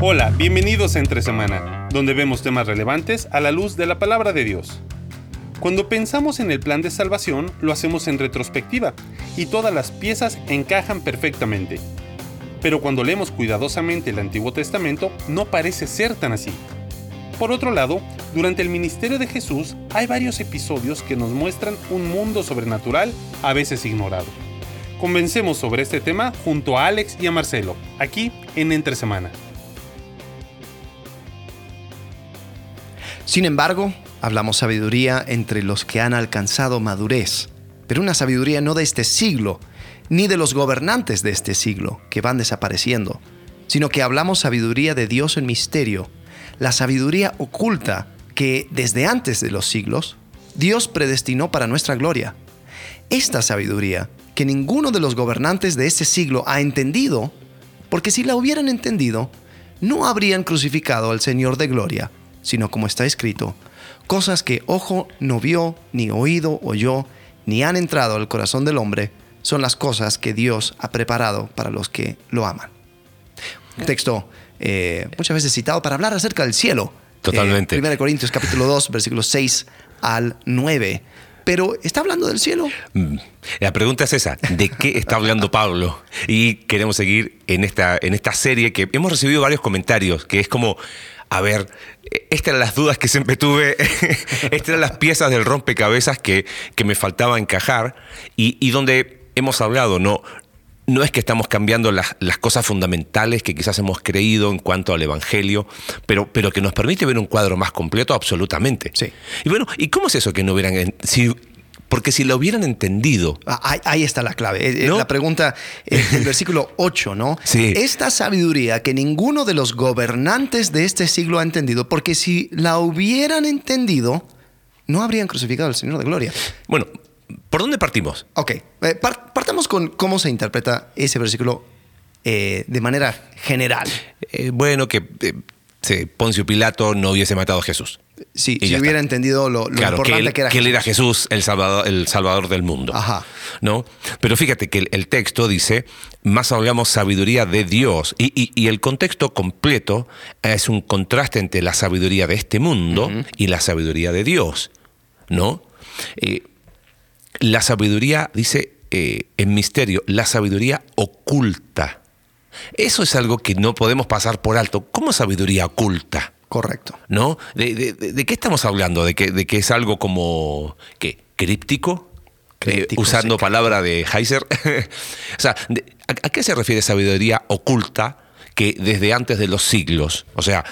Hola, bienvenidos a Entre Semana, donde vemos temas relevantes a la luz de la palabra de Dios. Cuando pensamos en el plan de salvación, lo hacemos en retrospectiva, y todas las piezas encajan perfectamente. Pero cuando leemos cuidadosamente el Antiguo Testamento, no parece ser tan así. Por otro lado, durante el ministerio de Jesús hay varios episodios que nos muestran un mundo sobrenatural a veces ignorado. Convencemos sobre este tema junto a Alex y a Marcelo, aquí en Entre Semana. Sin embargo, hablamos sabiduría entre los que han alcanzado madurez, pero una sabiduría no de este siglo, ni de los gobernantes de este siglo, que van desapareciendo, sino que hablamos sabiduría de Dios en misterio, la sabiduría oculta que desde antes de los siglos Dios predestinó para nuestra gloria. Esta sabiduría que ninguno de los gobernantes de este siglo ha entendido, porque si la hubieran entendido, no habrían crucificado al Señor de gloria, sino como está escrito, cosas que ojo no vio, ni oído oyó, ni han entrado al corazón del hombre, son las cosas que Dios ha preparado para los que lo aman. Un texto eh, muchas veces citado para hablar acerca del cielo. Totalmente. Eh, 1 Corintios capítulo 2, versículos 6 al 9. Pero ¿está hablando del cielo? Mm. La pregunta es esa, ¿de qué está hablando Pablo? Y queremos seguir en esta, en esta serie que hemos recibido varios comentarios, que es como, a ver, estas eran las dudas que siempre tuve, estas eran las piezas del rompecabezas que, que me faltaba encajar y, y donde hemos hablado, no, no es que estamos cambiando las, las, cosas fundamentales que quizás hemos creído en cuanto al Evangelio, pero, pero que nos permite ver un cuadro más completo, absolutamente. Sí. Y bueno, ¿y cómo es eso que no hubieran... Si, porque si lo hubieran entendido. Ah, ahí, ahí, está la clave. ¿no? La pregunta, el versículo 8, ¿no? Sí. Esta sabiduría que ninguno de los gobernantes de este siglo ha entendido, porque si la hubieran entendido, no habrían crucificado al Señor de Gloria. Bueno, ¿Por dónde partimos? Ok, eh, partamos con cómo se interpreta ese versículo eh, de manera general. Eh, bueno, que sí, Poncio Pilato no hubiese matado a Jesús. Sí, si hubiera está. entendido lo, lo claro, importante que, él, que era que él era Jesús, el salvador, el salvador del mundo. Ajá. ¿no? Pero fíjate que el, el texto dice, más hablamos sabiduría de Dios. Y, y, y, el contexto completo es un contraste entre la sabiduría de este mundo uh -huh. y la sabiduría de Dios. ¿No? Eh, la sabiduría, dice eh, en misterio, la sabiduría oculta. Eso es algo que no podemos pasar por alto. ¿Cómo sabiduría oculta? Correcto. ¿No? ¿De, de, de, de qué estamos hablando? ¿De que, ¿De que es algo como ¿qué? críptico? Críptico, eh, usando sí, palabra de Heiser. o sea, ¿a, ¿a qué se refiere sabiduría oculta que desde antes de los siglos? O sea,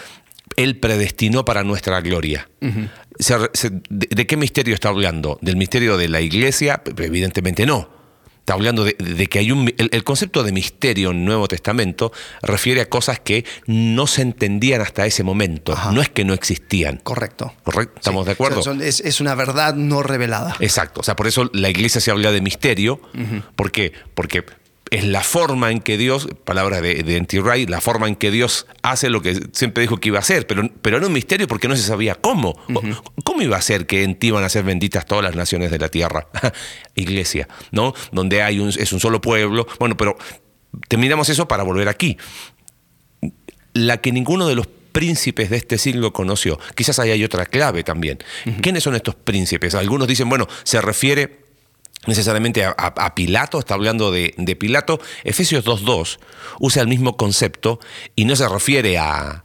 él predestinó para nuestra gloria. Uh -huh. de, qué misterio está hablando? ¿Del misterio de la iglesia? Evidentemente no. Está hablando de, de que hay un... El, el, concepto de misterio en el Nuevo Testamento refiere a cosas que no se entendían hasta ese momento. Ajá. No es que no existían. Correcto. ¿Correcto? ¿Estamos sí. de acuerdo? O sea, son, es, es, una verdad no revelada. Exacto. O sea, por eso la iglesia se habla de misterio. Uh -huh. ¿Por qué? Porque es la forma en que Dios, palabra de, de la forma en que Dios hace lo que siempre dijo que iba a hacer, pero, pero era un misterio porque no se sabía cómo. Uh -huh. ¿Cómo iba a ser que en ti van a ser benditas todas las naciones de la tierra? Iglesia, ¿no? Donde hay un, es un solo pueblo. Bueno, pero terminamos eso para volver aquí. La que ninguno de los príncipes de este siglo conoció. Quizás ahí hay otra clave también. Uh -huh. ¿Quiénes son estos príncipes? Algunos dicen, bueno, se refiere necesariamente a, a, a, Pilato, está hablando de, de Pilato. Efesios 2.2 usa el mismo concepto y no se refiere a,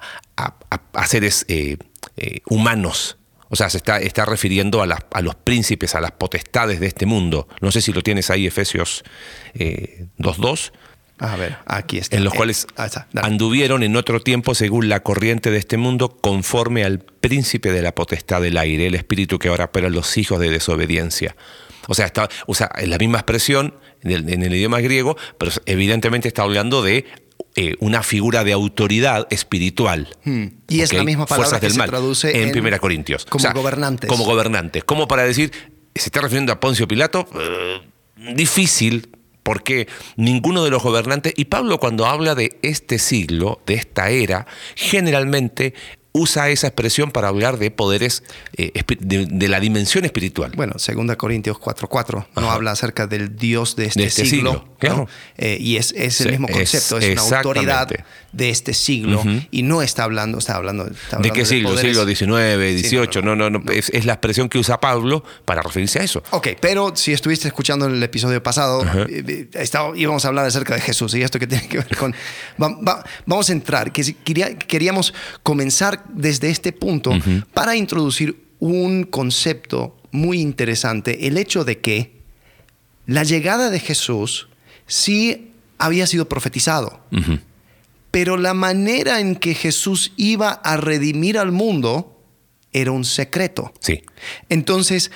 a seres eh, eh, humanos. O sea, se está, está refiriendo a, las, a, los príncipes, a las potestades de este mundo. No sé si lo tienes ahí, Efesios eh, 2.2. A ver, aquí está. En los cuales ah, está, anduvieron en otro tiempo según la corriente de este mundo, conforme al príncipe de la potestad del aire, el espíritu que ahora opera en los hijos de desobediencia. O sea, está, usa la misma expresión en el, en el, idioma griego, pero evidentemente está hablando de eh, una figura de autoridad espiritual. Hmm. Y es la misma palabra que del se mal, traduce en, en Primera Corintios. Como o sea, gobernantes. Como gobernantes. Como para decir, se está refiriendo a Poncio Pilato, eh, difícil, porque ninguno de los gobernantes, y Pablo cuando habla de este siglo, de esta era, generalmente usa esa expresión para hablar de poderes eh, de, de la dimensión espiritual. Bueno, 2 Corintios 4.4 no habla acerca del Dios de este, De este siglo. siglo, claro. Eh, y es, es el Sí, mismo es- concepto, es, una autoridad de este siglo. Y no está hablando, está hablando, está ¿De qué siglo? ¿Siglo XIX, Sí, XVIII? No, no, no. Es, es la expresión que usa Pablo para referirse a eso. Ok, pero si estuviste escuchando el episodio pasado, estaba- íbamos a hablar acerca de Jesús y esto que tiene que ver con... va- va- vamos a entrar, que quería- queríamos comenzar desde este punto para introducir un concepto muy interesante, el hecho de que la llegada de Jesús sí había sido profetizado, pero la manera en que Jesús iba a redimir al mundo era un secreto. Sí. Entonces,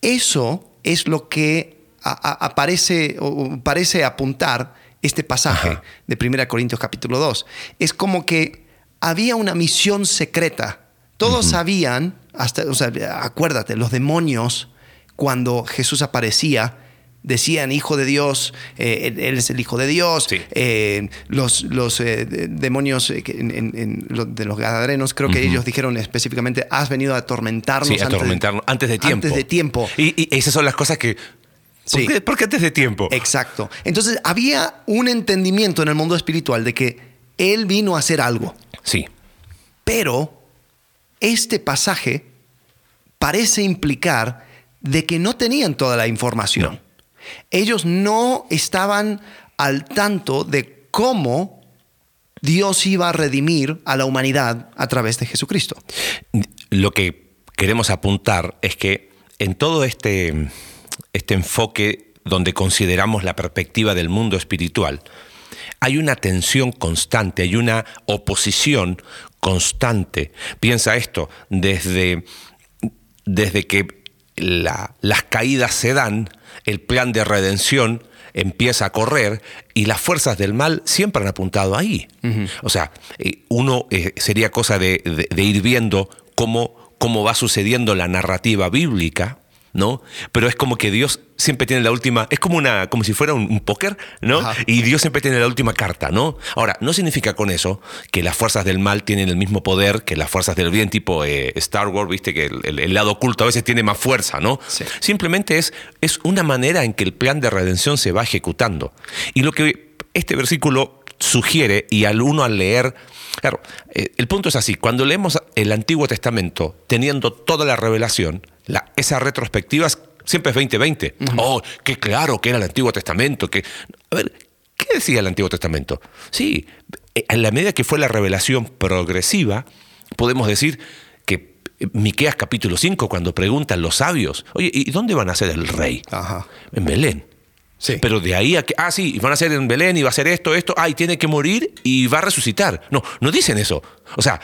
eso es lo que aparece o o parece apuntar este pasaje Ajá. de 1 Corintios capítulo 2. Es como que había una misión secreta. Todos sabían, hasta, o sea, acuérdate, los demonios, cuando Jesús aparecía, decían, hijo de Dios, eh, él, él es el hijo de Dios. Sí. Eh, los los eh, de- demonios eh, que en- en- en lo- de los gadarenos, creo que ellos dijeron específicamente, has venido a atormentarnos. Sí, antes de- antes de tiempo. Antes de tiempo. Y, y esas son las cosas que. ¿Por, Sí. qué, por qué antes de tiempo? Exacto. Entonces había un entendimiento en el mundo espiritual de que Él vino a hacer algo. Sí. Pero este pasaje parece implicar de que no tenían toda la información. No. Ellos no estaban al tanto de cómo Dios iba a redimir a la humanidad a través de Jesucristo. Lo que queremos apuntar es que en todo este, este enfoque donde consideramos la perspectiva del mundo espiritual, hay una tensión constante, hay una oposición constante. Piensa esto, desde, desde que la- las caídas se dan, el plan de redención empieza a correr y las fuerzas del mal siempre han apuntado ahí. O sea, eh, uno eh, sería cosa de, de- de ir viendo cómo, cómo va sucediendo la narrativa bíblica. ¿No? Pero es como que Dios siempre tiene la última, es como una, como si fuera un, un póker, ¿no? Ajá. Y Dios siempre tiene la última carta, ¿no? Ahora, no significa con eso que las fuerzas del mal tienen el mismo poder que las fuerzas del bien, tipo eh, Star Wars, viste que el, el- el lado oculto a veces tiene más fuerza, ¿no? Sí. Simplemente es, es una manera en que el plan de redención se va ejecutando. Y lo que este versículo sugiere, y al uno al leer, claro, eh, el punto es así, cuando leemos el Antiguo Testamento teniendo toda la revelación, la, esa retrospectiva siempre es 2020. Oh, qué claro que era el Antiguo Testamento, que... A ver, ¿qué decía el Antiguo Testamento? Sí, eh, en la medida que fue la revelación progresiva, podemos decir que eh, Miqueas capítulo 5, cuando preguntan los sabios, oye, ¿y dónde van a ser el rey? Ajá. En Belén. Sí. Pero de ahí a que, ah, sí, van a ser en Belén y va a ser esto, esto, ah, y tiene que morir y va a resucitar. No, no dicen eso. O sea,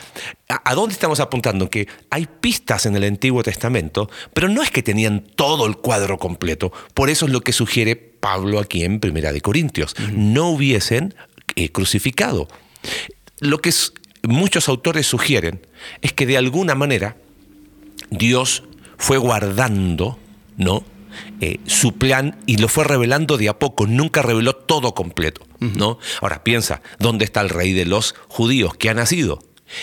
¿a, a dónde estamos apuntando? Que hay pistas en el Antiguo Testamento, pero no es que tenían todo el cuadro completo. Por eso es lo que sugiere Pablo aquí en Primera de Corintios. No hubiesen eh, crucificado. Lo que es- muchos autores sugieren es que de alguna manera Dios fue guardando, ¿no? Eh, su plan y lo fue revelando de a poco, nunca reveló todo completo, ¿no? Ahora piensa, ¿dónde está el rey de los judíos que ha nacido?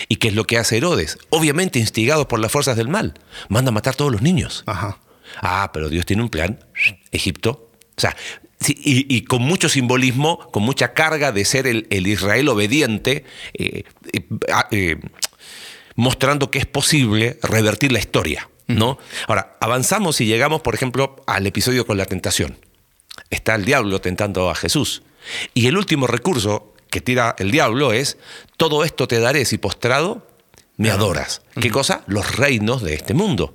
¿Y qué es lo que hace Herodes? Obviamente instigado por las fuerzas del mal, manda a matar a todos los niños. Ajá. Ah, pero Dios tiene un plan. Egipto. O sea, sí, y, y con mucho simbolismo, con mucha carga de ser el, el Israel obediente, eh, eh, mostrando que es posible revertir la historia. ¿No? Ahora, avanzamos y llegamos, por ejemplo, al episodio con la tentación. Está el diablo tentando a Jesús. Y el último recurso que tira el diablo es, todo esto te daré si postrado me adoras. ¿Qué cosa? Los reinos de este mundo.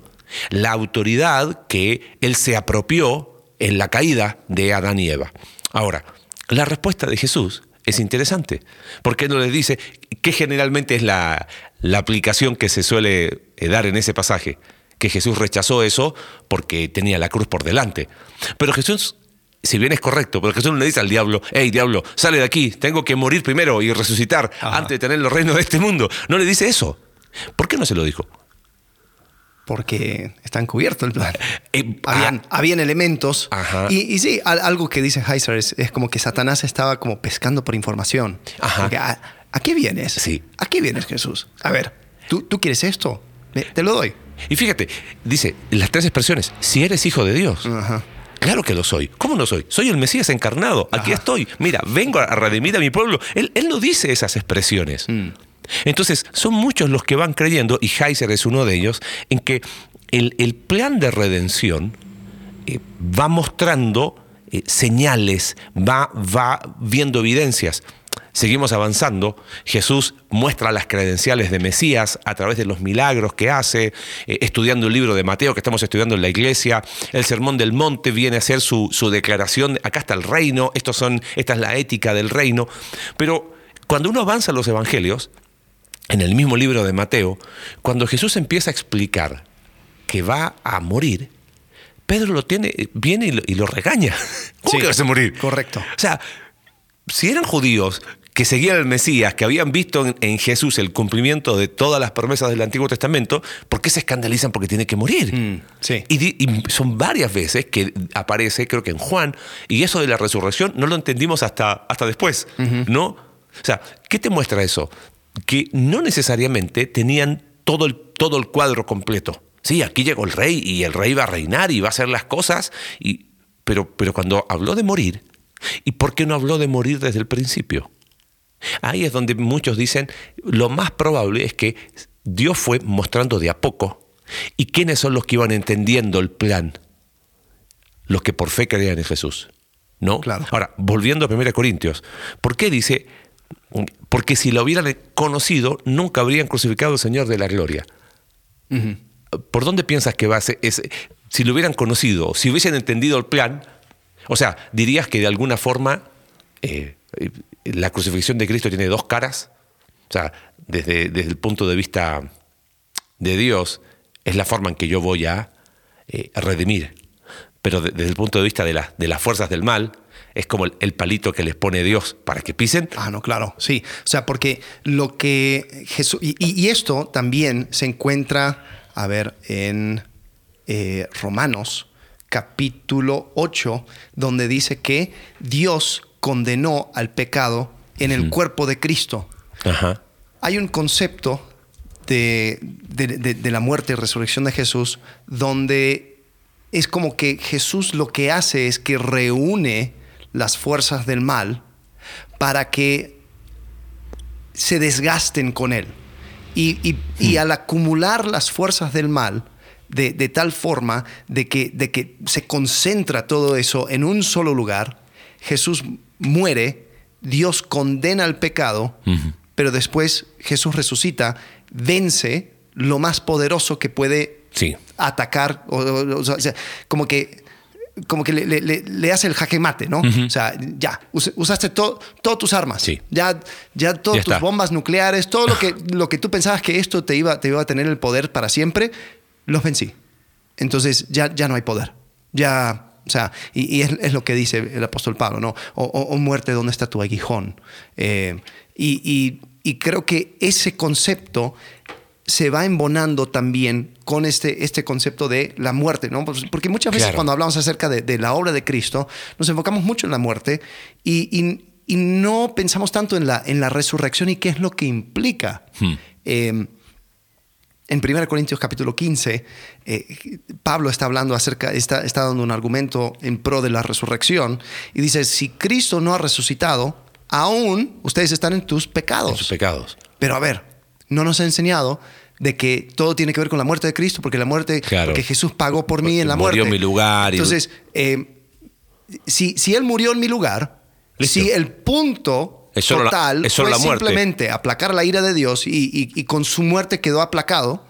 La autoridad que él se apropió en la caída de Adán y Eva. Ahora, la respuesta de Jesús es interesante, porque no les dice que generalmente es la, la aplicación que se suele eh, dar en ese pasaje, que Jesús rechazó eso porque tenía la cruz por delante. Pero Jesús si bien es correcto, pero Jesús no le dice al diablo, hey diablo, sale de aquí, tengo que morir primero y resucitar Ajá. antes de tener los reinos de este mundo. No le dice eso. ¿Por qué no se lo dijo? Porque está encubierto el plan. Eh, habían, ah. habían elementos. Ajá. Y, y sí, al- algo que dice Heiser es, es como que Satanás estaba como pescando por información. Ajá. Porque, ¿a, a qué vienes? Sí. ¿A qué vienes, Jesús? A ver, ¿Tú, tú quieres esto? Te lo doy. Y fíjate, dice las tres expresiones, si eres hijo de Dios. Ajá. Claro que lo soy. ¿Cómo no soy? Soy el Mesías encarnado. Aquí Ajá. estoy. Mira, vengo a redimir a mi pueblo. Él, él no dice esas expresiones. Mm. Entonces, son muchos los que van creyendo, y Heiser es uno de ellos, en que el, el plan de redención eh, va mostrando eh, señales, va, va viendo evidencias. Seguimos avanzando. Jesús muestra las credenciales de Mesías a través de los milagros que hace, eh, estudiando el libro de Mateo que estamos estudiando en la iglesia. El Sermón del Monte viene a ser su, su declaración. Acá está el reino, estos son, esta es la ética del reino. Pero cuando uno avanza en los evangelios, en el mismo libro de Mateo, cuando Jesús empieza a explicar que va a morir, Pedro lo tiene, viene y lo, y lo regaña. ¿Cómo Sí, que vas a morir? correcto. O sea, si eran judíos que seguían al Mesías, que habían visto en, en Jesús el cumplimiento de todas las promesas del Antiguo Testamento, ¿por qué se escandalizan porque tiene que morir? Mm, sí. Y son varias veces que aparece, creo que en Juan, y eso de la resurrección no lo entendimos hasta, hasta después, ¿no? O sea, ¿qué te muestra eso? Que no necesariamente tenían todo el, todo el cuadro completo. Sí, aquí llegó el rey y el rey va a reinar y va a hacer las cosas, y, pero, pero cuando habló de morir, ¿y por qué no habló de morir desde el principio? Ahí es donde muchos dicen, lo más probable es que Dios fue mostrando de a poco. ¿Y quiénes son los que iban entendiendo el plan? Los que por fe creían en Jesús. ¿No? Claro. Ahora, volviendo a 1 Corintios, ¿por qué dice? Porque si lo hubieran conocido, nunca habrían crucificado al Señor de la gloria. ¿Por dónde piensas que va a ser? ese- si lo hubieran conocido, si hubiesen entendido el plan, o sea, dirías que de alguna forma eh, la crucifixión de Cristo tiene dos caras. O sea, desde, desde el punto de vista de Dios, es la forma en que yo voy a eh, redimir. Pero de- desde el punto de vista de, de las fuerzas del mal, es como el, palito que les pone Dios para que pisen. Ah, no, claro, sí. O sea, porque lo que Jesús... Y esto también se encuentra, a ver, en eh, Romanos capítulo 8, donde dice que Dios condenó al pecado en el cuerpo de Cristo. Ajá. Hay un concepto de, de- de- de la muerte y resurrección de Jesús donde es como que Jesús lo que hace es que reúne las fuerzas del mal para que se desgasten con él. Y, y- y al acumular las fuerzas del mal, de, de tal forma de que, de que se concentra todo eso en un solo lugar, Jesús muere, Dios condena el pecado, pero después Jesús resucita, vence lo más poderoso que puede Sí. atacar, o, o- o sea, como que, como que le, le- le- le hace el jaque mate, ¿no? O sea, ya, us- usaste to- todas tus armas, Sí. ya, ya todas Ya tus está. bombas nucleares, todo lo que, lo que tú pensabas que esto te iba, te iba a tener el poder para siempre, los vencí. Entonces ya, ya no hay poder. Ya, o sea, y, y es, es lo que dice el apóstol Pablo, ¿no? O, o- o muerte, ¿dónde está tu aguijón? Eh, y, y- y creo que ese concepto se va embonando también con este, este concepto de la muerte, ¿no? Pues, Porque muchas veces Claro. cuando hablamos acerca de, de la obra de Cristo, nos enfocamos mucho en la muerte y, y- y no pensamos tanto en la, en la resurrección y qué es lo que implica. Eh, en 1 Corintios capítulo 15, eh, Pablo está hablando acerca, está, está dando un argumento en pro de la resurrección y dice, si Cristo no ha resucitado, aún ustedes están en tus pecados. En sus pecados. Pero a ver, no nos ha enseñado de que todo tiene que ver con la muerte de Cristo, porque la muerte, Claro. porque Jesús pagó por mí en la Murió muerte. en mi lugar y- Entonces, eh, si, si Él murió en mi lugar, Listo. si el punto Es la- total es fue la simplemente aplacar la ira de Dios y, y- y con su muerte quedó aplacado,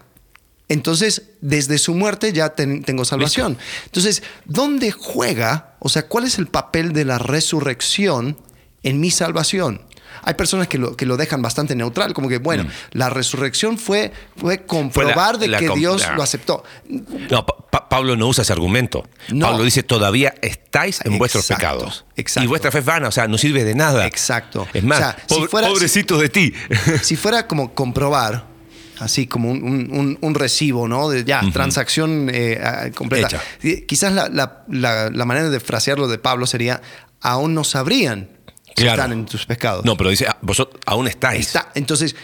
entonces desde su muerte ya ten- tengo salvación. Entonces, ¿dónde juega? O sea, ¿cuál es el papel de la resurrección en mi salvación? Hay personas que lo, que lo dejan bastante neutral, como que, bueno, la resurrección fue, fue comprobar de Mm. la que com- Dios la- lo aceptó. No, Pa- Pa- Pablo no usa ese argumento. No. Pablo dice, todavía estáis en vuestros Exacto, pecados. exacto. Y vuestra fe es vana, o sea, no sirve de nada. Exacto. Es más, O sea, si fuera- pobrecito de ti. si fuera como comprobar, así como un, un- recibo, ¿no? De ya, transacción eh, completa. Hecha. Quizás la, la- la- la manera de frasearlo de Pablo sería, aún no sabrían Claro. están en tus pecados. No, pero dice, ah, vosotros aún estáis. Está. Entonces,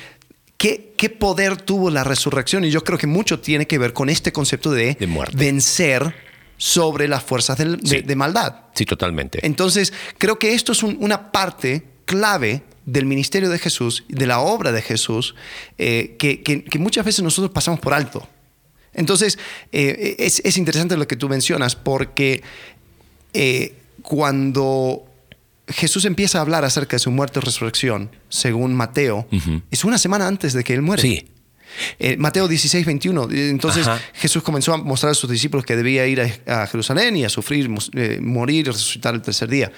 ¿qué, ¿qué poder tuvo la resurrección? Y yo creo que mucho tiene que ver con este concepto de, De muerte. vencer sobre las fuerzas del- de, de maldad. Sí, totalmente. Entonces, creo que esto es un- una parte clave del ministerio de Jesús, de la obra de Jesús, eh, que, que- que muchas veces nosotros pasamos por alto. Entonces, eh, es, es interesante lo que tú mencionas, porque eh, cuando Jesús empieza a hablar acerca de su muerte y resurrección, según Mateo, es una semana antes de que él muere. Sí. Eh, Mateo 16, 21. Eh, Entonces Ajá. Jesús comenzó a mostrar a sus discípulos que debía ir a, a Jerusalén y a sufrir, eh, morir y resucitar el tercer día.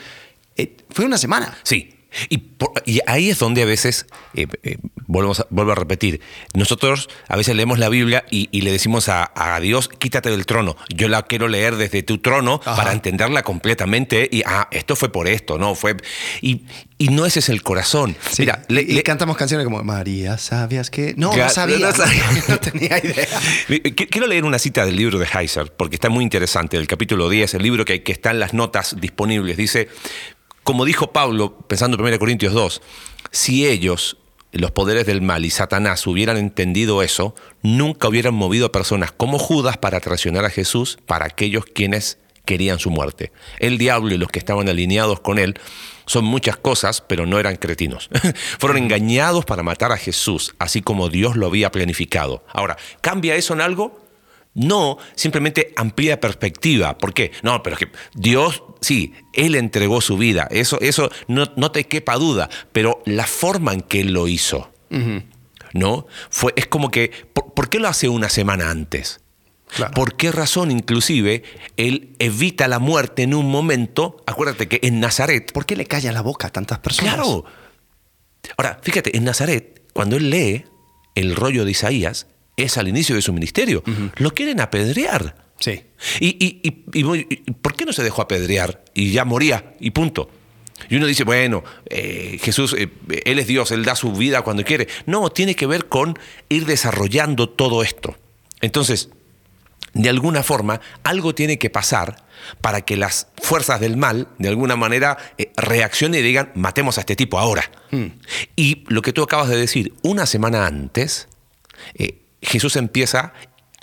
Eh, fue una semana. Sí. Y, por- y ahí es donde a veces, eh, eh, volvemos a- vuelvo a repetir, nosotros a veces leemos la Biblia y, y le decimos a, a Dios, quítate del trono. Yo la quiero leer desde tu trono Ajá. para entenderla completamente y, ah, esto fue por esto, ¿no? fue Y, y no ese es el corazón. Sí. Mira, le- y le- cantamos canciones como María, ¿sabías que? No, Claro, no sabía. no sabía. no tenía idea. Qu- Quiero leer una cita del libro de Heiser, porque está muy interesante, del capítulo 10, el libro que, que está en las notas disponibles. Dice, como dijo Pablo, pensando en 1 Corintios 2, si ellos, los poderes del mal y Satanás, hubieran entendido eso, nunca hubieran movido a personas como Judas para traicionar a Jesús para aquellos quienes querían su muerte. El diablo y los que estaban alineados con él son muchas cosas, pero no eran cretinos. Fueron engañados para matar a Jesús, así como Dios lo había planificado. Ahora, ¿cambia eso en algo? No, simplemente amplía perspectiva. ¿Por qué? No, pero es que Dios, sí, Él entregó su vida. Eso, eso no, no te quepa duda. Pero la forma en que Él lo hizo, ¿no? Fue, es como que, ¿por, por qué lo hace una semana antes? Claro. ¿Por qué razón inclusive Él evita la muerte en un momento? Acuérdate que en Nazaret ¿Por qué le calla la boca a tantas personas? Claro. Ahora, fíjate, en Nazaret, cuando él lee el rollo de Isaías, es al inicio de su ministerio. Lo quieren apedrear. Sí. Y, y- y- ¿por qué no se dejó apedrear y ya moría y punto? Y uno dice, bueno, eh, Jesús, eh, Él es Dios, Él da su vida cuando quiere. No, tiene que ver con ir desarrollando todo esto. Entonces, de alguna forma, algo tiene que pasar para que las fuerzas del mal, de alguna manera, eh, reaccionen y digan, matemos a este tipo ahora. Y lo que tú acabas de decir, una semana antes, eh, Jesús empieza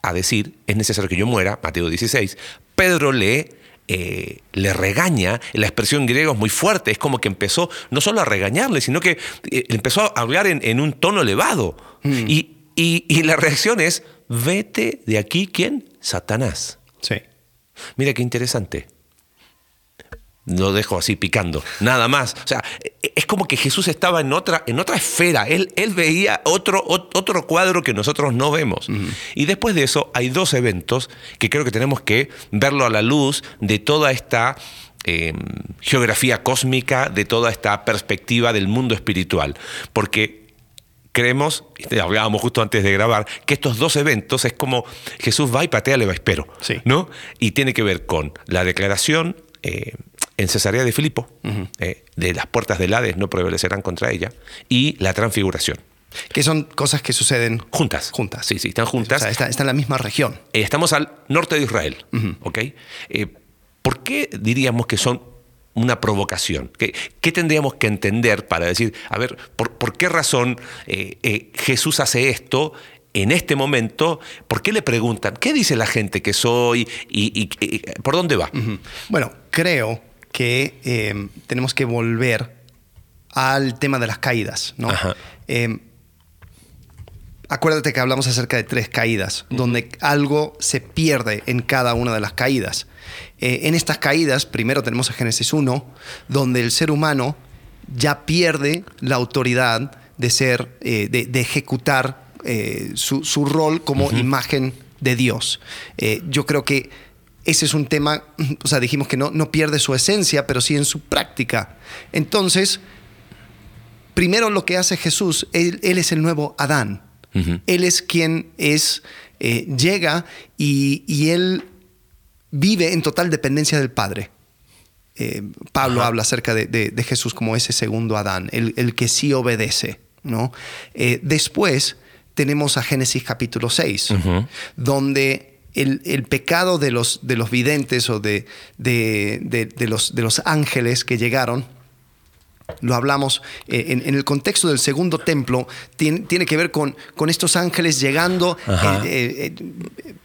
a decir, es necesario que yo muera, Mateo 16, Pedro le, eh, le regaña, la expresión griega es muy fuerte, es como que empezó no solo a regañarle, sino que eh, empezó a hablar en, en un tono elevado. Y, y- y la reacción es, vete de aquí, ¿quién? Satanás. Sí. Mira qué interesante. Lo dejo así picando, nada más. O sea, e- es como que Jesús estaba en otra, en otra esfera. Él, él veía otro, ot- otro cuadro que nosotros no vemos. Y después de eso hay dos eventos que creo que tenemos que verlo a la luz de toda esta eh, geografía cósmica, de toda esta perspectiva del mundo espiritual. Porque creemos, hablábamos justo antes de grabar, que estos dos eventos es como Jesús va y patea el espero, Sí. ¿no? Y tiene que ver con la declaración eh, en Cesarea de Filipo, eh, de las puertas del Hades no prevalecerán contra ella, y la transfiguración. Que son cosas que suceden Juntas. Juntas. Sí, sí, están O juntas. sea, está, está en la misma región. Eh, estamos al norte de Israel, ¿ok? Eh, ¿Por qué diríamos que son una provocación? ¿Qué, qué tendríamos que entender para decir, a ver, ¿por, por qué razón eh, eh, Jesús hace esto en este momento? ¿Por qué le preguntan, qué dice la gente que soy y, y- y- por dónde va? Bueno, creo que eh, tenemos que volver al tema de las caídas. Eh, acuérdate que hablamos acerca de tres caídas, donde algo se pierde en cada una de las caídas. Eh, en estas caídas, primero tenemos a Génesis 1, donde el ser humano ya pierde la autoridad de ser, eh, de, de ejecutar eh, su, su rol como imagen de Dios. Yo creo que ese es un tema, o sea, dijimos que no, no pierde su esencia, pero sí en su práctica. Entonces, primero lo que hace Jesús, él, él es el nuevo Adán. Él es quien es, eh, llega y, y él vive en total dependencia del Padre. Eh, Pablo habla acerca de, de- de Jesús como ese segundo Adán, el, el que sí obedece. ¿no? Eh, después tenemos a Génesis capítulo 6, Ujú. donde el, el pecado de los, de los videntes o de, de- de- de los, de los ángeles que llegaron lo hablamos eh, en, en el contexto del segundo templo, tiene, tiene que ver con, con estos ángeles llegando, eh, eh,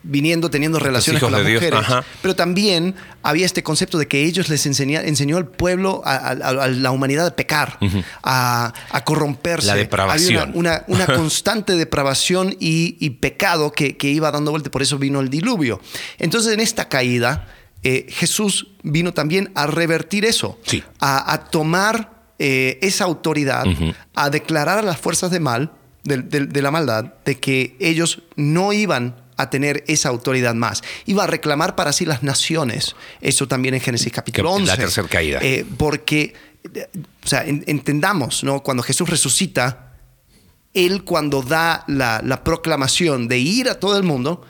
viniendo, teniendo relaciones con las mujeres. Pero también había este concepto de que ellos les enseña, enseñó al pueblo, a, a- a la humanidad a pecar, a, a corromperse. La depravación. Había una, una- una constante depravación y, y pecado que, que iba dando vuelta, por eso vino el diluvio. Entonces en esta caída, Jesús vino también a revertir eso, Sí. a tomar eh, esa autoridad, a declarar a las fuerzas de mal, de, de- de la maldad, de que ellos no iban a tener esa autoridad más. Iba a reclamar para sí las naciones. Eso también en Génesis capítulo Que- 11. la tercera caída. Eh, porque, o sea, en- entendamos, ¿no? Cuando Jesús resucita, Él cuando da la, la proclamación de ir a todo el mundo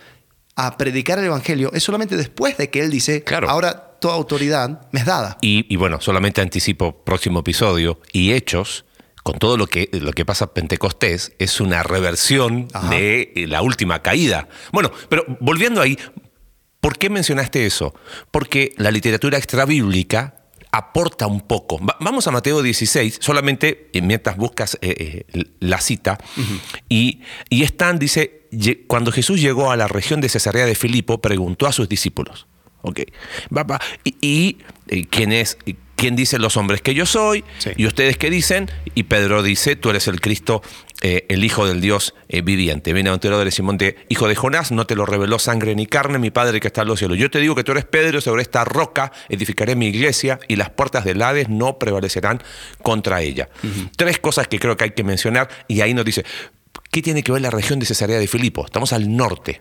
a predicar el Evangelio, es solamente después de que Él dice, Claro. ahora toda autoridad me es dada. Y, y bueno, solamente anticipo próximo episodio y Hechos, con todo lo que, lo que pasa en Pentecostés, es una reversión Ajá. de eh, la última caída. Bueno, pero volviendo ahí, ¿por qué mencionaste eso? Porque la literatura extrabíblica aporta un poco. Va- vamos a Mateo 16, solamente eh, mientras buscas eh, eh, la cita, y, y están, dice, "Lle- cuando Jesús llegó a la región de Cesarea de Filipo, preguntó a sus discípulos, Ok. Va. Y, y, eh, quién es, quién dicen los hombres que yo soy, Sí. y ustedes qué dicen, y Pedro dice, tú eres el Cristo, eh, el Hijo del Dios eh, viviente. Bienaventurado eres Simón de Hijo de Jonás, no te lo reveló sangre ni carne, mi Padre que está en los cielos. Yo te digo que tú eres Pedro, sobre esta roca edificaré mi iglesia, y las puertas del Hades no prevalecerán contra ella. Tres cosas que creo que hay que mencionar, y ahí nos dice, ¿qué tiene que ver la región de Cesarea de Filipo? Estamos al norte.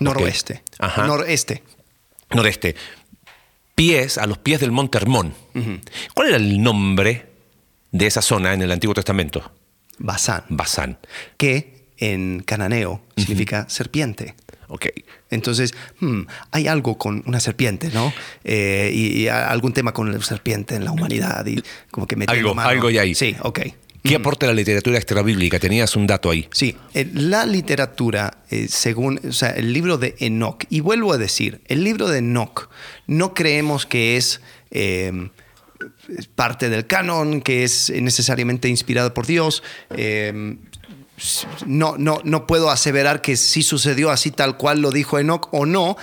Noroeste. Ajá Noreste. Noreste, pies, a los pies del monte Hermón. ¿Cuál era el nombre de esa zona en el Antiguo Testamento? Basán. Basán. Que en cananeo significa serpiente. Ok. Entonces, hmm, hay algo con una serpiente, ¿no? Eh, y, y algún tema con la serpiente en la humanidad y como que metiendo Algo- mano. algo hay ahí. Sí, ok. ¿Qué aporta la literatura extrabíblica? Tenías un dato ahí. Sí, eh, la literatura, eh, según, o sea, el libro de Enoch, y vuelvo a decir, el libro de Enoch no creemos que es, eh, parte del canon, que es necesariamente inspirado por Dios. eh, no, no, no puedo aseverar que sí sucedió así tal cual lo dijo Enoch o no,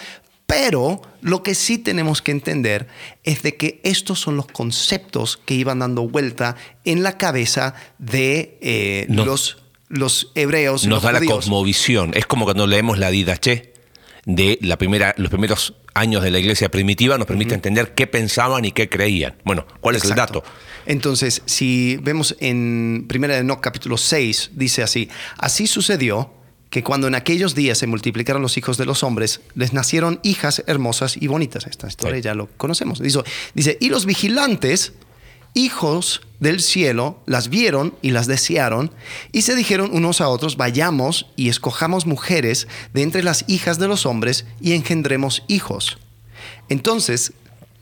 pero lo que sí tenemos que entender es de que estos son los conceptos que iban dando vuelta en la cabeza de eh, Nos- los, los hebreos. Nos los da la cosmovisión. Es como cuando leemos la Didache de la primera, los primeros años de la iglesia primitiva, nos permite entender qué pensaban y qué creían. Bueno, ¿cuál es el dato? Entonces, si vemos en 1 de Enoch capítulo 6, dice así, así sucedió que cuando en aquellos días se multiplicaron los hijos de los hombres, les nacieron hijas hermosas y bonitas. Esta historia Sí. ya lo conocemos. Dice, dice, y los vigilantes, hijos del cielo, las vieron y las desearon, y se dijeron unos a otros, vayamos y escojamos mujeres de entre las hijas de los hombres y engendremos hijos. Entonces,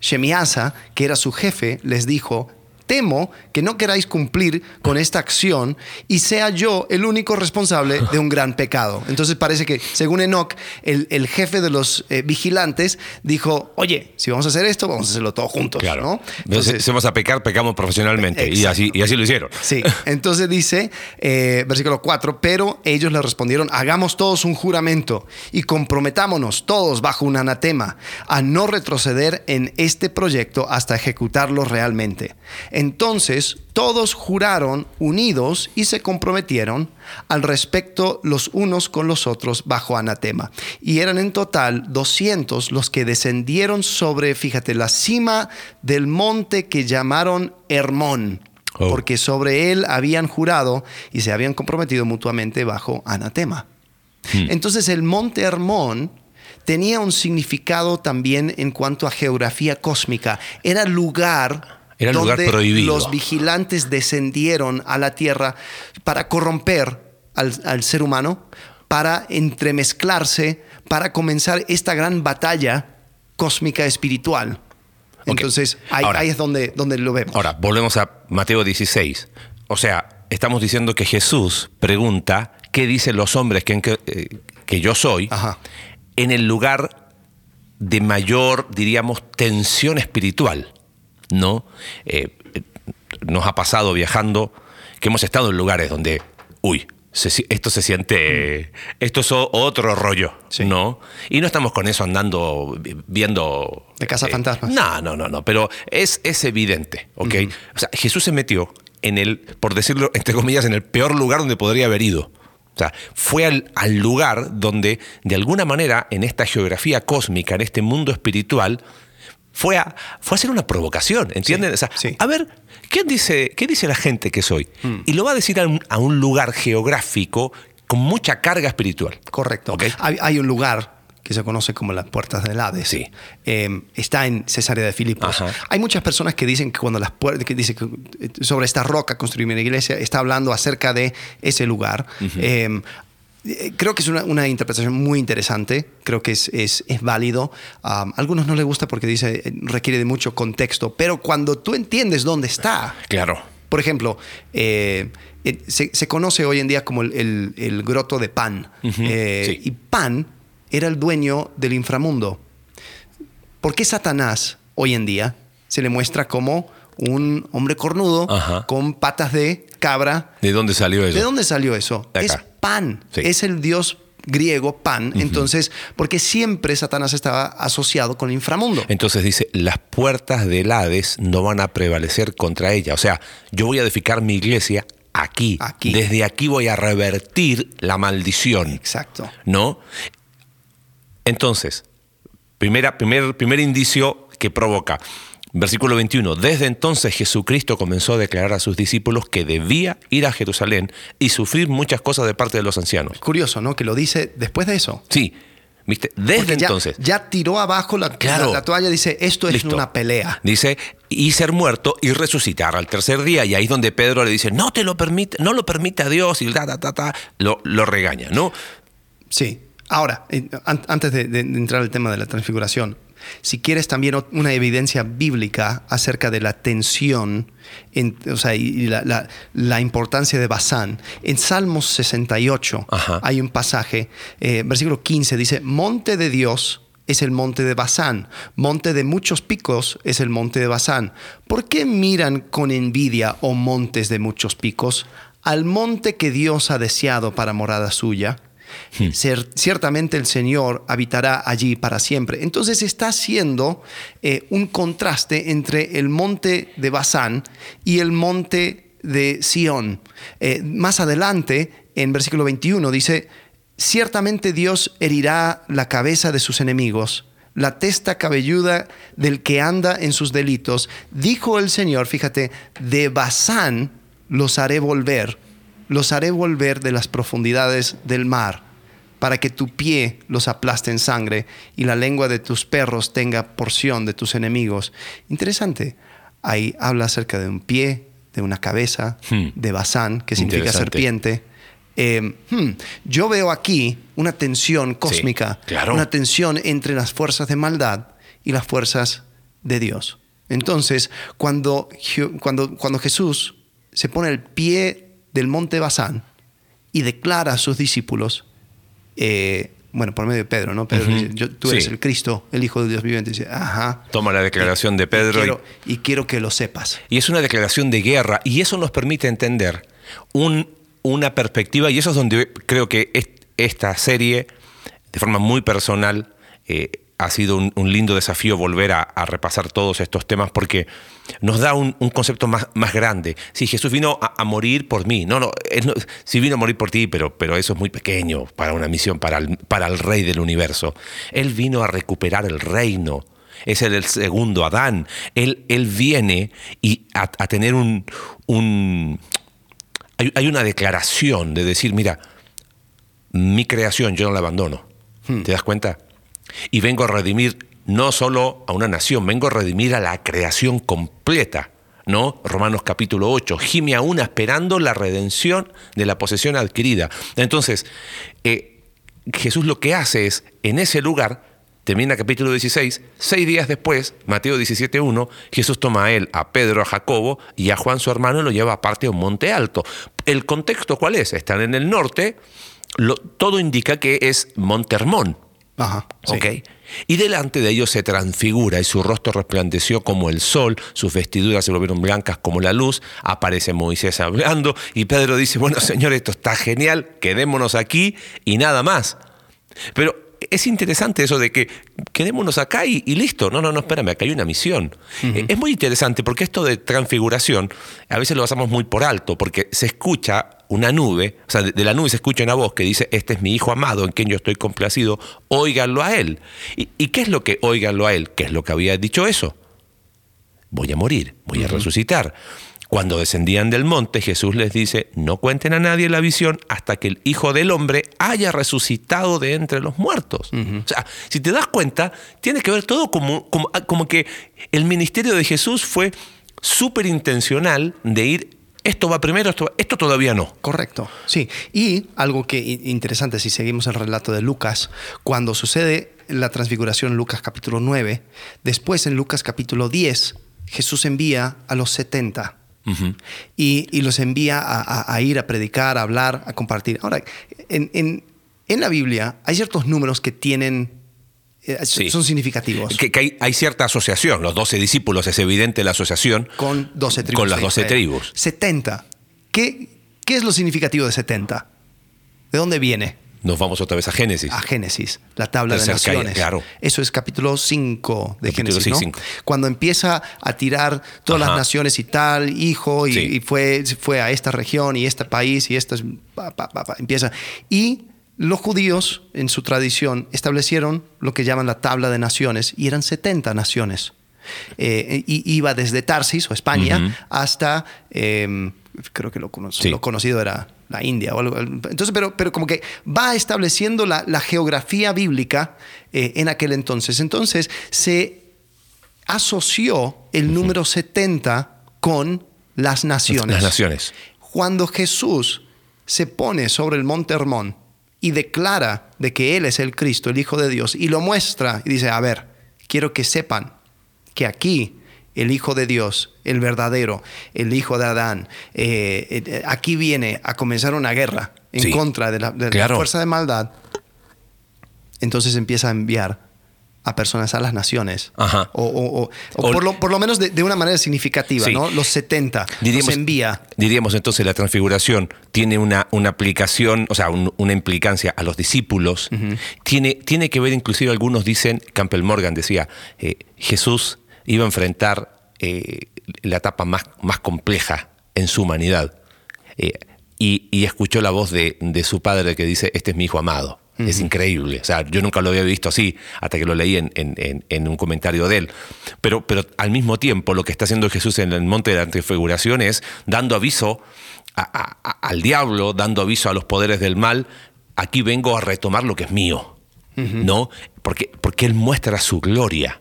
Shemiasa, que era su jefe, les dijo, temo que no queráis cumplir con esta acción y sea yo el único responsable de un gran pecado. Entonces parece que, según Enoch, el, el jefe de los eh, vigilantes dijo, oye, si vamos a hacer esto, vamos a hacerlo todos juntos. Claro. ¿no? Entonces, si vamos a pecar, pecamos profesionalmente. Y así, y así lo hicieron. Sí, entonces dice, eh, versículo 4, pero ellos le respondieron, hagamos todos un juramento y comprometámonos todos bajo un anatema a no retroceder en este proyecto hasta ejecutarlo realmente. Entonces todos juraron unidos y se comprometieron al respecto los unos con los otros bajo anatema. Y eran en total 200 los que descendieron sobre, fíjate, la cima del monte que llamaron Hermón Oh. porque sobre él habían jurado y se habían comprometido mutuamente bajo anatema. Hmm. Entonces el monte Hermón tenía un significado también en cuanto a geografía cósmica. Era lugar Era lugar donde prohibido. los vigilantes descendieron a la tierra para corromper al, al ser humano, para entremezclarse, para comenzar esta gran batalla cósmica espiritual. Entonces ahí, Ahora- ahí es donde, donde lo vemos. Ahora, volvemos a Mateo 16. O sea, estamos diciendo que Jesús pregunta qué dicen los hombres que, que, eh, que yo soy Ajá. en el lugar de mayor, diríamos, tensión espiritual. ¿No? Eh, nos ha pasado viajando que hemos estado en lugares donde, uy, esto se siente, esto es otro rollo, ¿no? Y no estamos con eso andando viendo... De casa eh, fantasmas. No, no, no, no, pero es, es evidente, ¿ok? O sea, Jesús se metió en el, por decirlo entre comillas, en el peor lugar donde podría haber ido. O sea, fue al, al lugar donde, de alguna manera, en esta geografía cósmica, en este mundo espiritual, fue a, fue a hacer una provocación, ¿entienden? A ver, ¿qué dice, ¿qué dice la gente que soy? Hmm. Y lo va a decir a un, lugar geográfico con mucha carga espiritual. Correcto. Hay, un lugar que se conoce como las puertas del Hades. Sí. Em, está en Cesarea de Filipos. Hay muchas personas que dicen que cuando las puertas, que dice que eh, sobre esta roca construir una iglesia, está hablando acerca de ese lugar. Eh, creo que es una, interpretación muy interesante, creo que es, es, válido. a algunos no les gusta porque dice eh, requiere de mucho contexto, pero cuando tú entiendes dónde está. Claro. Por ejemplo, eh, se, conoce hoy en día como el, el, groto de Pan. Y Pan era el dueño del inframundo. ¿Por qué Satanás hoy en día se le muestra como un hombre cornudo con patas de cabra? ¿De dónde salió eso? ¿De dónde salió eso? Es Pan. Es el dios griego Pan. Entonces, porque siempre Satanás estaba asociado con el inframundo. Entonces dice, las puertas del Hades no van a prevalecer contra ella. O sea, yo voy a edificar mi iglesia aquí. aquí. Desde aquí voy a revertir la maldición. Exacto. ¿No? Entonces, primera, primer, primer indicio que provoca. Versículo 21. Desde entonces Jesucristo comenzó a declarar a sus discípulos que debía ir a Jerusalén y sufrir muchas cosas de parte de los ancianos. Curioso, ¿no? Que lo dice después de eso. Sí. ¿Viste? Desde entonces. Ya tiró abajo la, la, toalla, dice, esto es una pelea. Dice, y ser muerto y resucitar al tercer día. Y ahí es donde Pedro le dice, no te lo permite, no lo permite a Dios, y ta, ta, ta, lo, lo regaña, ¿no? Sí. Ahora, eh, antes de, entrar al tema de la transfiguración, si quieres también una evidencia bíblica acerca de la tensión o sea, y la, importancia de Basán, en Salmos 68 hay un pasaje, eh, versículo 15 dice, monte de Dios es el monte de Basán, monte de muchos picos es el monte de Basán. ¿Por qué miran con envidia, oh montes de muchos picos, al monte que Dios ha deseado para morada suya? Hmm. ciertamente el Señor habitará allí para siempre. Entonces está haciendo eh, un contraste entre el monte de Basán y el monte de Sión. Eh, más adelante, en versículo 21, dice, ciertamente Dios herirá la cabeza de sus enemigos la testa cabelluda del que anda en sus delitos, dijo el Señor, fíjate, de Basán los haré volver los haré volver de las profundidades del mar, para que tu pie los aplaste en sangre y la lengua de tus perros tenga porción de tus enemigos. Interesante. Ahí habla acerca de un pie, de una cabeza, hmm. de Basán, que significa serpiente. Em, hmm, yo veo aquí una tensión cósmica, una tensión entre las fuerzas de maldad y las fuerzas de Dios. Entonces, cuando, cuando, cuando Jesús se pone el pie del monte Basán y declara a sus discípulos, eh, bueno, por medio de Pedro, ¿no? Pedro dice, tú eres el Cristo, el Hijo de Dios viviente. dice, ajá. Toma la declaración de Pedro. Y quiero, que lo sepas. Y es una declaración de guerra y eso nos permite entender un, una perspectiva y eso es donde creo que esta serie, de forma muy personal, eh, ha sido un, lindo desafío volver a, repasar todos estos temas porque nos da un, concepto más, más, grande. Si Jesús vino a, morir por mí, no, no, sí vino a morir por ti, pero, pero eso es muy pequeño para una misión, para el, para el rey del universo. Él vino a recuperar el reino. Es el, segundo Adán. Él, él viene y a, tener un... un hay, hay, una declaración de decir, mira, mi creación yo no la abandono. Hmm. ¿Te das cuenta? Y vengo a redimir no solo a una nación, vengo a redimir a la creación completa. ¿No? Romanos capítulo 8, gime aún esperando la redención de la posesión adquirida. Entonces, eh, Jesús lo que hace es, en ese lugar, termina capítulo 16, seis días después, Mateo 17.1, Jesús toma a él, a Pedro, a Jacobo y a Juan su hermano y lo lleva aparte a un monte alto. ¿El contexto cuál es? Están en el norte, todo indica que es Monte Hermón, Y delante de ellos se transfigura y su rostro resplandeció como el sol, sus vestiduras se volvieron blancas como la luz, aparece Moisés hablando y Pedro dice, bueno Señor, esto está genial, quedémonos aquí y nada más. Pero es interesante eso de que quedémonos acá y, y listo. No, no, no, espérame, acá hay una misión. Eh, Es muy interesante porque esto de transfiguración a veces lo pasamos muy por alto porque se escucha una nube, o sea, de, la nube se escucha una voz que dice, este es mi hijo amado en quien yo estoy complacido, óiganlo a él. ¿Y, y qué es lo que óiganlo a él? ¿Qué es lo que había dicho eso? Voy a morir, voy a resucitar. Cuando descendían del monte, Jesús les dice, no cuenten a nadie la visión hasta que el Hijo del Hombre haya resucitado de entre los muertos. O sea, si te das cuenta, tiene que ver todo como, como, como que el ministerio de Jesús fue súper intencional de ir, esto va primero, esto, esto todavía no. Correcto, sí. Y algo que interesante, si seguimos el relato de Lucas, cuando sucede la transfiguración en Lucas capítulo 9, después en Lucas capítulo 10, Jesús envía a los 70 y, y los envía a, a- a ir a predicar, a hablar, a compartir. Ahora, en, en- en la Biblia hay ciertos números que tienen, eh, Sí. son significativos. Que, que hay, hay cierta asociación, los doce discípulos, es evidente la asociación con 12 tribus. con las de 12 Israel. tribus. 70. ¿Qué, ¿Qué es lo significativo de 70? ¿De dónde viene? Nos vamos otra vez a Génesis. a Génesis, la tabla de Tercer calle, naciones. claro. Eso es capítulo 5 de Capítulo Génesis, ¿no? cinco. Cuando empieza a tirar todas Ajá. las naciones y tal, hijo, y, Sí. y fue, fue a esta región y este país y esta es- pa, pa, pa, pa, empieza. Y los judíos, en su tradición, establecieron lo que llaman la tabla de naciones y eran 70 naciones. Eh, y iba desde Tarsis o España hasta, eh, creo que lo, cono- Sí. lo conocido era la India o algo. Entonces, pero, pero como que va estableciendo la, la geografía bíblica eh, en aquel entonces. Entonces se asoció el número 70 con las naciones. Las naciones. Cuando Jesús se pone sobre el monte Hermón y declara de que Él es el Cristo, el Hijo de Dios, y lo muestra y dice, a ver, quiero que sepan que aquí el Hijo de Dios, el verdadero, el Hijo de Adán, eh, eh, aquí viene a comenzar una guerra en Sí. contra de la, de la Claro. fuerza de maldad, entonces empieza a enviar a personas a las naciones. Ajá. O, o- o- o O- por, lo, por lo menos de, de una manera significativa, Sí. ¿no? Los 70 Diríamos, los envía. diríamos entonces la transfiguración tiene una, una aplicación, o sea, un- una implicancia a los discípulos. tiene, tiene que ver, inclusive algunos dicen, Campbell Morgan decía, eh, Jesús iba a enfrentar eh, la etapa más, más compleja en su humanidad. Eh, y, y escuchó la voz de, de su padre que dice, este es mi hijo amado. Es increíble. O sea, yo nunca lo había visto así hasta que lo leí en, en- un comentario de él. Pero, pero al mismo tiempo, lo que está haciendo Jesús en el monte de la transfiguración es dando aviso a- a- a- al diablo, dando aviso a los poderes del mal. Aquí vengo a retomar lo que es mío. ¿No? Porque, porque él muestra su gloria.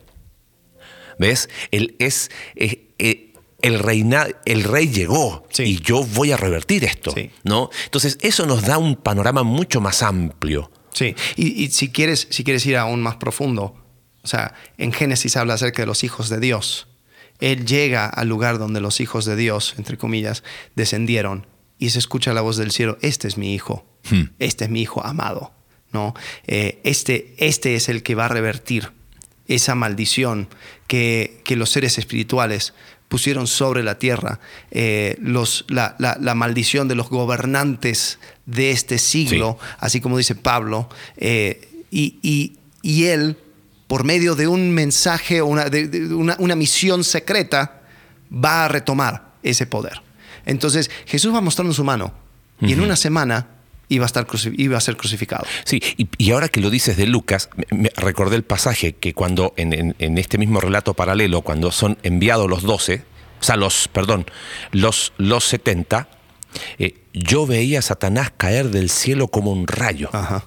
¿Ves? Él es. eh, eh, el, reina, el rey llegó Sí. y yo voy a revertir esto. Sí. ¿no? Entonces, eso nos da un panorama mucho más amplio. Sí, y, y si, quieres, si quieres ir aún más profundo, o sea, en Génesis habla acerca de los hijos de Dios. Él llega al lugar donde los hijos de Dios, entre comillas, descendieron y se escucha la voz del cielo, este es mi hijo, este es mi hijo amado, ¿no? Eh, este, este es el que va a revertir esa maldición que, que los seres espirituales pusieron sobre la tierra, eh, los, la, la- la maldición de los gobernantes de este siglo, así como dice Pablo, eh, y, y- y él, por medio de un mensaje o una, de- de una, una misión secreta, va a retomar ese poder. Entonces Jesús va mostrando su mano y en una semana iba a, estar iba a ser crucificado. Sí, y, y ahora que lo dices de Lucas, me, me recordé el pasaje que cuando en, en- en este mismo relato paralelo, cuando son enviados los doce, o sea, los, perdón, los, los 70, eh, yo veía a Satanás caer del cielo como un rayo. Ajá.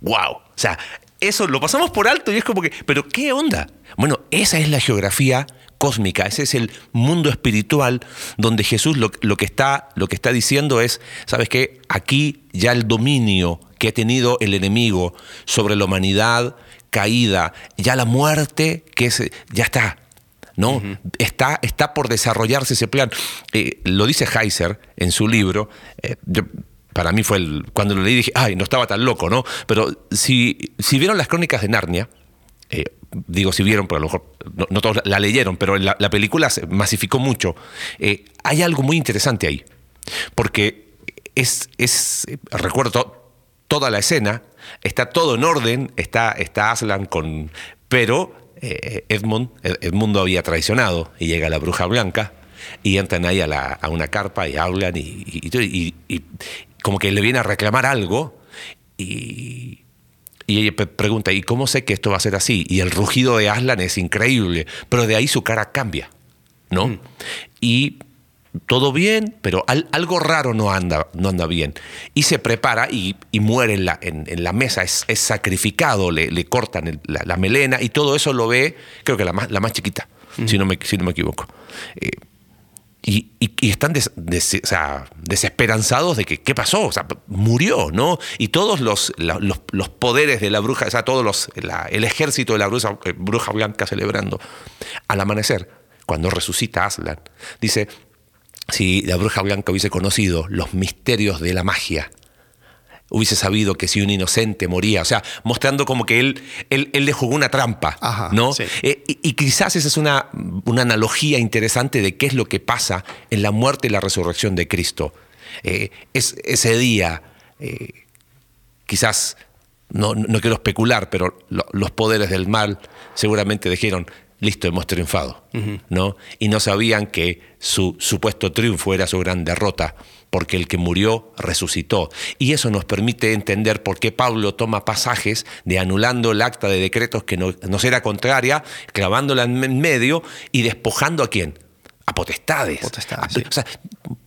¡Wow! O sea, eso lo pasamos por alto y es como que, ¿pero qué onda? Bueno, esa es la geografía cósmica, ese es el mundo espiritual donde Jesús lo, lo que, está, lo que está diciendo es, ¿sabes qué? Aquí ya el dominio que ha tenido el enemigo sobre la humanidad caída, ya la muerte, que es, ya está. ¿no? está, está por desarrollarse ese plan. Eh, lo dice Heiser en su libro. eh, yo para mí fue el, cuando lo leí dije, ay, no estaba tan loco, ¿no? Pero si, si vieron las crónicas de Narnia, eh, digo si vieron, pero a lo mejor no, todos la leyeron, pero la, la película se masificó mucho, eh, hay algo muy interesante ahí, porque es, es recuerdo toda la escena, está todo en orden, está, está Aslan con... Pero eh, Edmund, Edmundo había traicionado y llega la bruja blanca y entran ahí a, la, una carpa y hablan y, y, como que le viene a reclamar algo y, y ella pregunta, ¿y cómo sé que esto va a ser así? Y el rugido de Aslan es increíble, pero de ahí su cara cambia, ¿no? Mm. Y todo bien, pero algo raro no anda, no anda bien. Y se prepara y, muere en la, en, la, mesa, es, sacrificado, le, cortan la, melena y todo eso lo ve, creo que la más, la más chiquita, si, no me, si no me equivoco. Eh, y, están desesperanzados de que qué pasó, o sea, murió, ¿no? Y todos los, los, poderes de la bruja, o sea, todos los, el ejército de la bruja, eh, bruja blanca celebrando. Al amanecer, cuando resucita Aslan, dice, si la bruja blanca hubiese conocido los misterios de la magia, hubiese sabido que si un inocente moría, o sea, mostrando como que él, él, le jugó una trampa, ¿no? Eh, y, quizás esa es una, una, analogía interesante de qué es lo que pasa en la muerte y la resurrección de Cristo. Eh, es, ese día, eh, quizás, no, no, quiero especular, pero los poderes del mal seguramente dijeron, listo, hemos triunfado, ¿no? Y no sabían que su supuesto triunfo era su gran derrota, porque el que murió resucitó. Y eso nos permite entender por qué Pablo toma pasajes de anulando el acta de decretos que no, nos era contraria, clavándola en medio y despojando a quién? a potestades. O sea,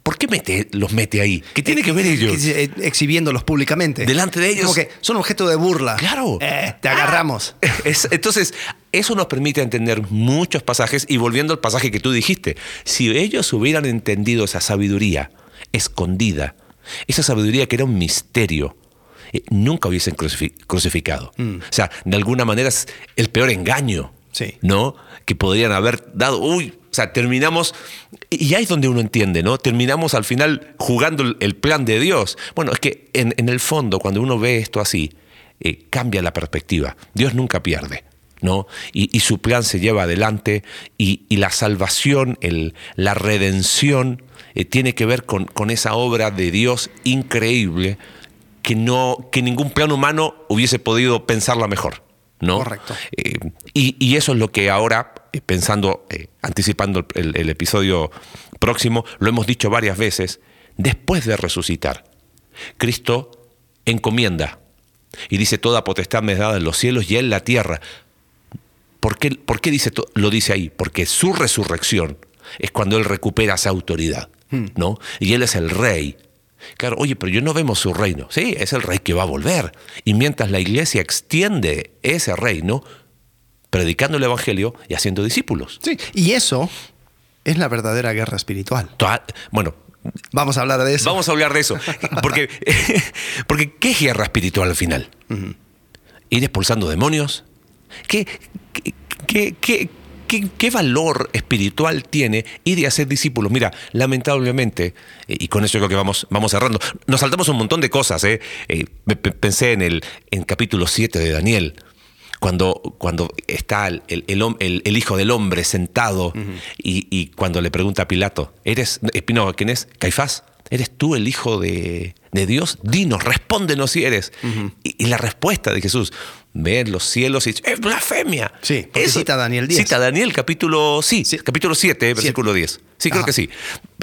¿por qué mete, los mete ahí? ¿Qué tiene que ver ellos? Eh, exhibiéndolos públicamente. Delante de ellos. Como que son objeto de burla. Claro. Eh, te agarramos. entonces, eso nos permite entender muchos pasajes y volviendo al pasaje que tú dijiste, si ellos hubieran entendido esa sabiduría escondida, esa sabiduría que era un misterio, eh, nunca hubiesen crucificado. Mm. O sea, de alguna manera es el peor engaño. Sí. ¿No? Que podrían haber dado. Uy, o sea, terminamos, y ahí es donde uno entiende, ¿no? Terminamos al final jugando el plan de Dios. Bueno, es que en, el fondo, cuando uno ve esto así, eh, cambia la perspectiva. Dios nunca pierde. ¿No? Y, su plan se lleva adelante y, la salvación, el, la redención, eh, tiene que ver con, con, esa obra de Dios increíble que, no, que ningún plan humano hubiese podido pensarla mejor. ¿no? Correcto. Eh, y, eso es lo que ahora, eh, pensando, eh, anticipando el, episodio próximo, lo hemos dicho varias veces, después de resucitar, Cristo encomienda y dice, toda potestad me es dada en los cielos y en la tierra. ¿Por qué, por qué dice, lo dice ahí? Porque su resurrección es cuando Él recupera esa autoridad, hmm. ¿no? Y Él es el rey Claro, oye, pero yo no vemos su reino. Sí, es el rey que va a volver. Y mientras la iglesia extiende ese reino, predicando el evangelio y haciendo discípulos. Sí, y eso es la verdadera guerra espiritual. Bueno, vamos a hablar de eso. Vamos a hablar de eso. Porque, porque ¿qué es guerra espiritual al final? Ir expulsando demonios. ¿Qué, qué, qué, ¿Qué, valor espiritual tiene ir y hacer discípulos? Mira, lamentablemente, y con eso creo que vamos, vamos cerrando, nos saltamos un montón de cosas. ¿eh? eh pensé en el en capítulo 7 de Daniel, cuando, cuando está el, el, hijo del hombre sentado y, cuando le pregunta a Pilato, ¿eres, eh, no, ¿quién es? Caifás, ¿eres tú el hijo de, Dios? Dinos, respóndenos si eres. y, la respuesta de Jesús, ver los cielos y es blasfemia. Sí, cita Daniel 10. Cita Daniel capítulo, sí, capítulo 7, versículo 10. Sí, creo que sí.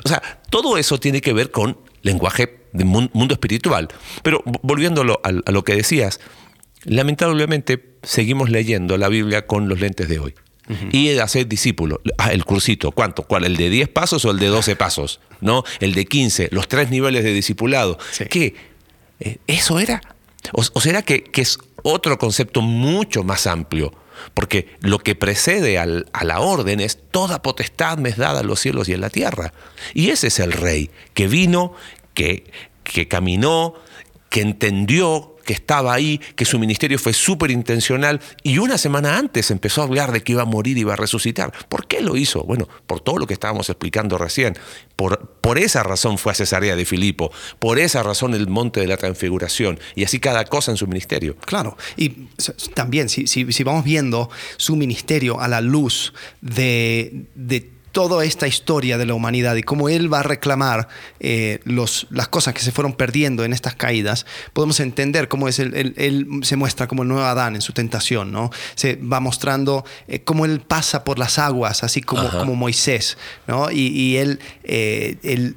O sea, todo eso tiene que ver con lenguaje de mundo espiritual. Pero volviendo a, lo que decías, lamentablemente seguimos leyendo la Biblia con los lentes de hoy. Y de hacer discípulos. Ah, el cursito, ¿cuánto? ¿Cuál? ¿El de 10 pasos o el de 12 pasos? ¿No? El de 15, los tres niveles de discipulado. ¿Qué? Eh, ¿Eso era? ¿O, será que, que es otro concepto mucho más amplio, porque lo que precede a la orden es toda potestad me es dada en los cielos y en la tierra. Y ese es el rey que vino, que, que caminó, que entendió que estaba ahí, que su ministerio fue súper intencional y una semana antes empezó a hablar de que iba a morir y iba a resucitar. ¿Por qué lo hizo? Bueno, por todo lo que estábamos explicando recién. Por, por esa razón fue a Cesarea de Filipo, por esa razón el monte de la transfiguración y así cada cosa en su ministerio. Claro, y también si, si, vamos viendo su ministerio a la luz de, de toda esta historia de la humanidad y cómo Él va a reclamar eh, los, las cosas que se fueron perdiendo en estas caídas, podemos entender cómo es él, se muestra como el nuevo Adán en su tentación, ¿no? Se va mostrando eh, cómo Él pasa por las aguas, así como, como Moisés, ¿no? Y, él, eh, él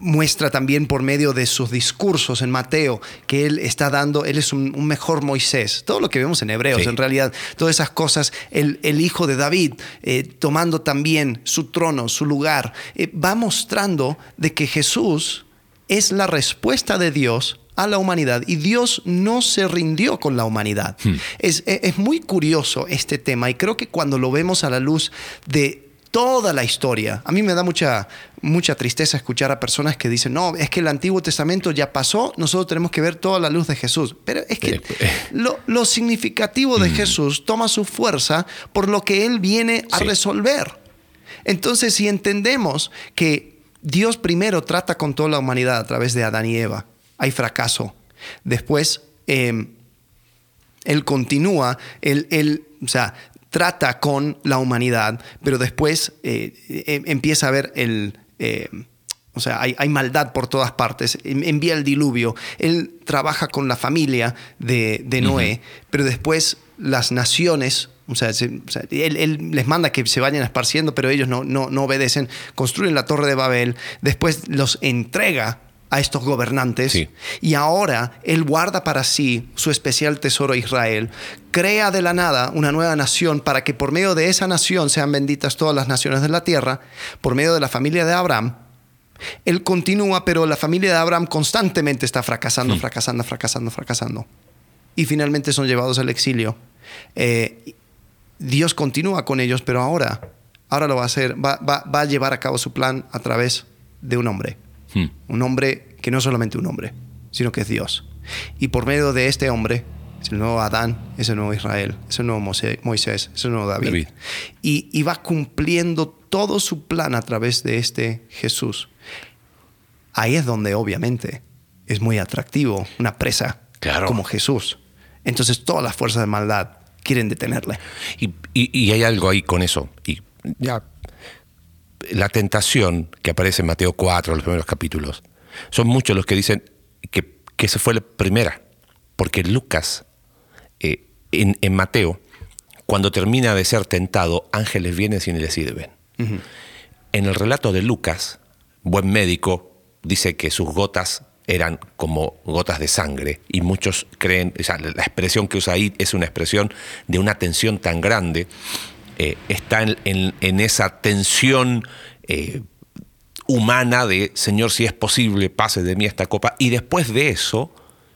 muestra también por medio de sus discursos en Mateo que él está dando, él es un, mejor Moisés. Todo lo que vemos en Hebreos, en realidad, todas esas cosas, el, hijo de David eh, tomando también su trono, su lugar, eh, va mostrando de que Jesús es la respuesta de Dios a la humanidad y Dios no se rindió con la humanidad. Hmm. Es, es muy curioso este tema y creo que cuando lo vemos a la luz de toda la historia. A mí me da mucha, mucha tristeza escuchar a personas que dicen, no, es que el Antiguo Testamento ya pasó, nosotros tenemos que ver toda la luz de Jesús. Pero es que lo, significativo de mm. Jesús toma su fuerza por lo que Él viene a resolver. Entonces, si entendemos que Dios primero trata con toda la humanidad a través de Adán y Eva, hay fracaso. Después, em, Él continúa, él, él, o sea, trata con la humanidad, pero después eh, em, empieza a ver el... Eh, o sea, hay, maldad por todas partes. Envía el diluvio. Él trabaja con la familia de, Noé, pero después las naciones, o sea, él, les manda que se vayan esparciendo, pero ellos no, no, no obedecen. Construyen la torre de Babel. Después los entrega a estos gobernantes y ahora Él guarda para sí su especial tesoro Israel, crea de la nada una nueva nación para que por medio de esa nación sean benditas todas las naciones de la tierra, por medio de la familia de Abraham. Él continúa, pero la familia de Abraham constantemente está fracasando, fracasando, fracasando, fracasando. Y finalmente son llevados al exilio. Eh, Dios continúa con ellos, pero ahora, ahora lo va a hacer, va, va a llevar a cabo su plan a través de un hombre. Hmm. Un hombre que no es solamente un hombre, sino que es Dios. Y por medio de este hombre, es el nuevo Adán, es el nuevo Israel, es el nuevo Moisés, es el nuevo David. Y, va cumpliendo todo su plan a través de este Jesús. Ahí es donde obviamente es muy atractivo una presa como Jesús. Entonces todas las fuerzas de maldad quieren detenerle. Y, y, hay algo ahí con eso. Y ya la tentación que aparece en Mateo 4, los primeros capítulos, son muchos los que dicen que, que esa fue la primera, porque Lucas, eh, en, Mateo, cuando termina de ser tentado, ángeles vienen y le sirven. En el relato de Lucas, buen médico, dice que sus gotas eran como gotas de sangre y muchos creen, o sea, la expresión que usa ahí es una expresión de una tensión tan grande eh, está en, esa tensión eh, humana de, Señor, si es posible, pase de mí esta copa. Y después de eso,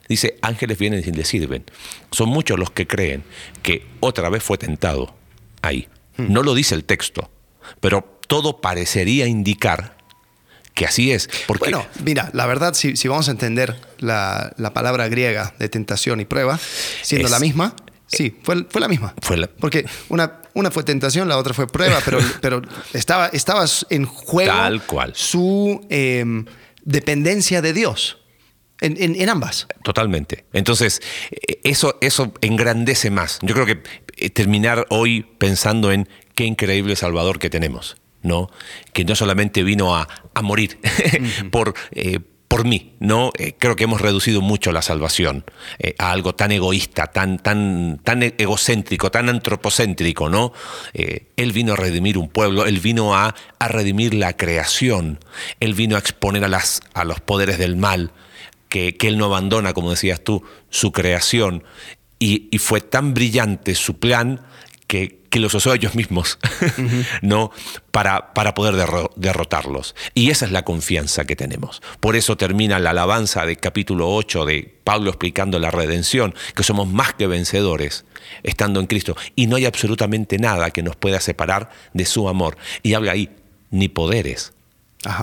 dice, ángeles vienen y le sirven. Son muchos los que creen que otra vez fue tentado ahí. Hmm. No lo dice el texto, pero todo parecería indicar que así es. Porque... Bueno, mira, la verdad, si, vamos a entender la, palabra griega de tentación y prueba, siendo la misma, Sí, fue, fue la misma. Fue Porque una, una fue tentación, la otra fue prueba, pero, pero estaba, en juego Tal cual. su em, dependencia de Dios. En, ambas. Totalmente. Entonces, eh, eso, eso engrandece más. Yo creo que eh, terminar hoy pensando en qué increíble Salvador que tenemos, ¿no? Que no solamente vino a, morir por, eh, por mí, ¿no? Eh, creo que hemos reducido mucho la salvación eh, a algo tan egoísta, tan, tan, tan egocéntrico, tan antropocéntrico, ¿no? Eh, él vino a redimir un pueblo, él vino a, a, redimir la creación, él vino a exponer a, las, a los poderes del mal, que, que él no abandona, como decías tú, su creación. Y, y fue tan brillante su plan que, los usó ellos mismos, ¿no? Para, para poder derrotarlos. Y esa es la confianza que tenemos. Por eso termina la alabanza del capítulo 8 de Pablo explicando la redención, que somos más que vencedores estando en Cristo. Y no hay absolutamente nada que nos pueda separar de su amor. Y habla ahí, ni poderes.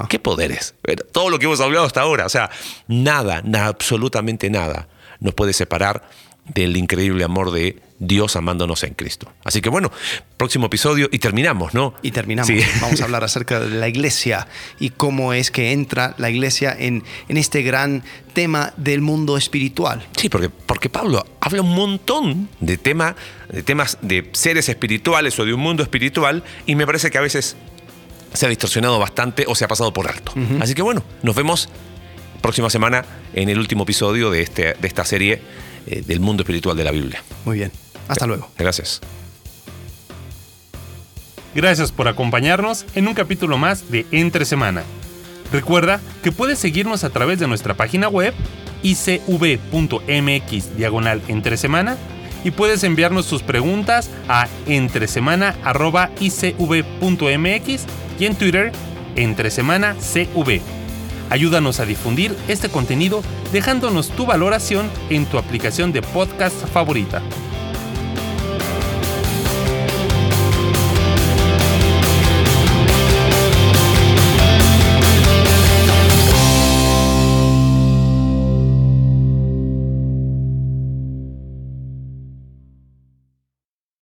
¿Qué poderes? Todo lo que hemos hablado hasta ahora, o sea, nada, nada, absolutamente nada nos puede separar del increíble amor de Dios amándonos en Cristo. Así que bueno, próximo episodio y terminamos, ¿no? Y terminamos. Sí. Vamos a hablar acerca de la iglesia y cómo es que entra la iglesia en, en este gran tema del mundo espiritual. Sí, porque, porque Pablo habla un montón de, tema, de temas de seres espirituales o de un mundo espiritual y me parece que a veces se ha distorsionado bastante o se ha pasado por alto. Así que bueno, nos vemos próxima semana en el último episodio de, este, de esta serie eh, del mundo espiritual de la Biblia. Muy bien. Hasta luego. Gracias. Gracias por acompañarnos en un capítulo más de Entre Semana. Recuerda que puedes seguirnos a través de nuestra página web icv.mx diagonal entre semana y puedes enviarnos tus preguntas a entresemana.icv.mx y en Twitter entresemanacv. Ayúdanos a difundir este contenido dejándonos tu valoración en tu aplicación de podcast favorita.